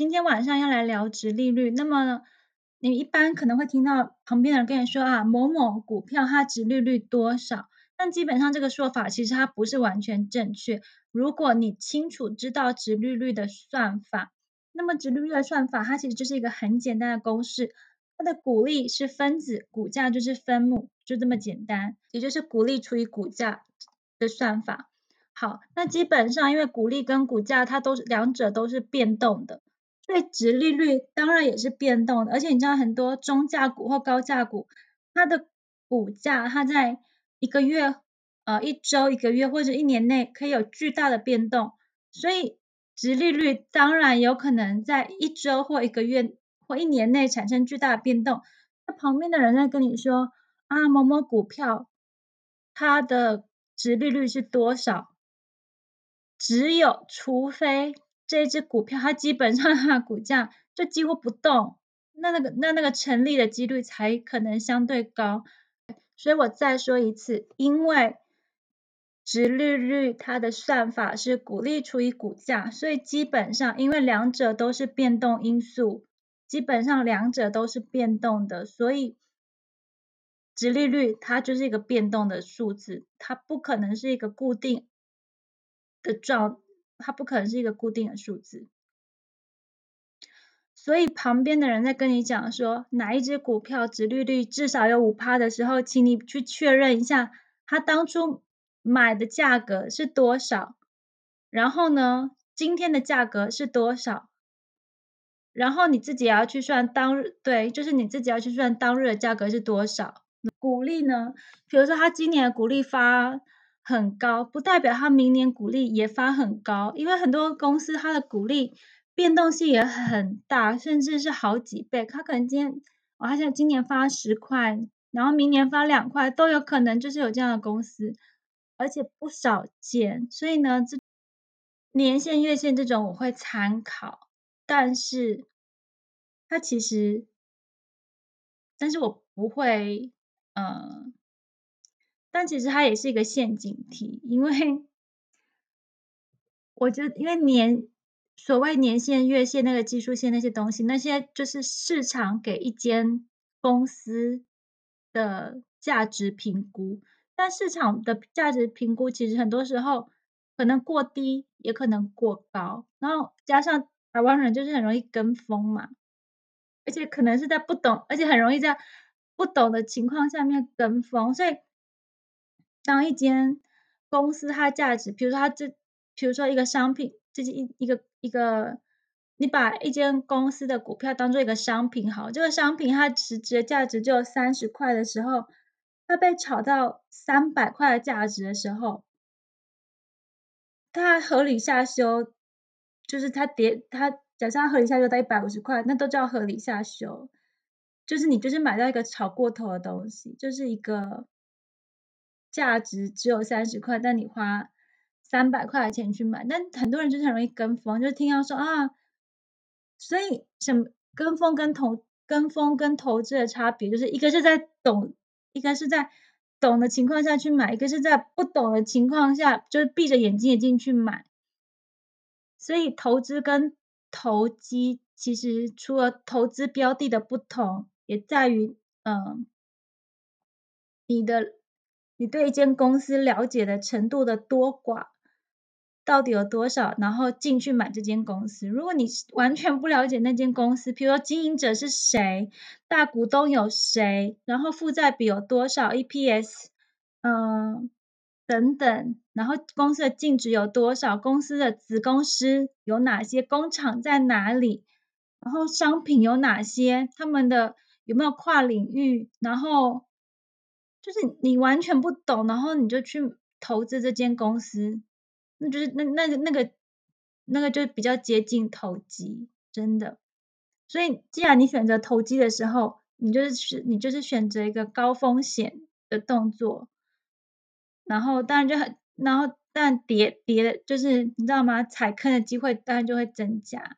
今天晚上要来聊直利率，那么你一般可能会听到旁边的人跟你说啊，某某股票它直利率多少？但基本上这个说法其实它不是完全正确。如果你清楚知道直利率的算法，那么直利率的算法它其实就是一个很简单的公式，它的股利是分子，股价就是分母，就这么简单，也就是股利除以股价的算法。好，那基本上因为股利跟股价它都是两者都是变动的，所以值利率当然也是变动的。而且你知道很多中价股或高价股，它的股价它在一个月、呃一周、一个月或者一年内可以有巨大的变动，所以值利率当然有可能在一周或一个月或一年内产生巨大的变动。那旁边的人在跟你说啊某某股票它的值利率是多少？只有除非这一只股票它基本上它股价就几乎不动，那那个那那个成立的几率才可能相对高。所以我再说一次，因为值利率它的算法是股利除以股价，所以基本上因为两者都是变动因素，基本上两者都是变动的，所以值利率它就是一个变动的数字，它不可能是一个固定。的状，它不可能是一个固定的数字，所以旁边的人在跟你讲说哪一只股票值利率至少有五趴的时候，请你去确认一下，他当初买的价格是多少，然后呢，今天的价格是多少，然后你自己也要去算当日，对，就是你自己要去算当日的价格是多少。股利呢，比如说他今年的股利发。很高，不代表它明年股利也发很高，因为很多公司它的股利变动性也很大，甚至是好几倍。它可能今天，我发现今年发十块，然后明年发两块，都有可能就是有这样的公司，而且不少见。所以呢，这年限、月线这种我会参考，但是它其实，但是我不会，嗯。但其实它也是一个陷阱题，因为我觉得，因为年所谓年限、月线、那个技术线那些东西，那些就是市场给一间公司的价值评估。但市场的价值评估其实很多时候可能过低，也可能过高。然后加上台湾人就是很容易跟风嘛，而且可能是在不懂，而且很容易在不懂的情况下面跟风，所以。当一间公司它价值，比如说它这，比如说一个商品，这是一一个一个，你把一间公司的股票当做一个商品，好，这个商品它实质的价值只有三十块的时候，它被炒到三百块的价值的时候，它合理下修，就是它跌，它假设它合理下修到一百五十块，那都叫合理下修，就是你就是买到一个炒过头的东西，就是一个。价值只有三十块，但你花三百块钱去买，但很多人就是很容易跟风，就听到说啊，所以什么跟风跟投跟风跟投资的差别，就是一个是在懂，一个是在懂的情况下去买，一个是在不懂的情况下就是闭着眼睛也进去买，所以投资跟投机其实除了投资标的的不同，也在于嗯你的。你对一间公司了解的程度的多寡，到底有多少？然后进去买这间公司。如果你完全不了解那间公司，比如说经营者是谁，大股东有谁，然后负债比有多少，EPS，嗯，等等，然后公司的净值有多少，公司的子公司有哪些，工厂在哪里，然后商品有哪些，他们的有没有跨领域，然后。就是你完全不懂，然后你就去投资这间公司，那就是那那个那个那个就比较接近投机，真的。所以既然你选择投机的时候，你就是你就是选择一个高风险的动作，然后当然就很，然后但跌跌的就是你知道吗？踩坑的机会当然就会增加。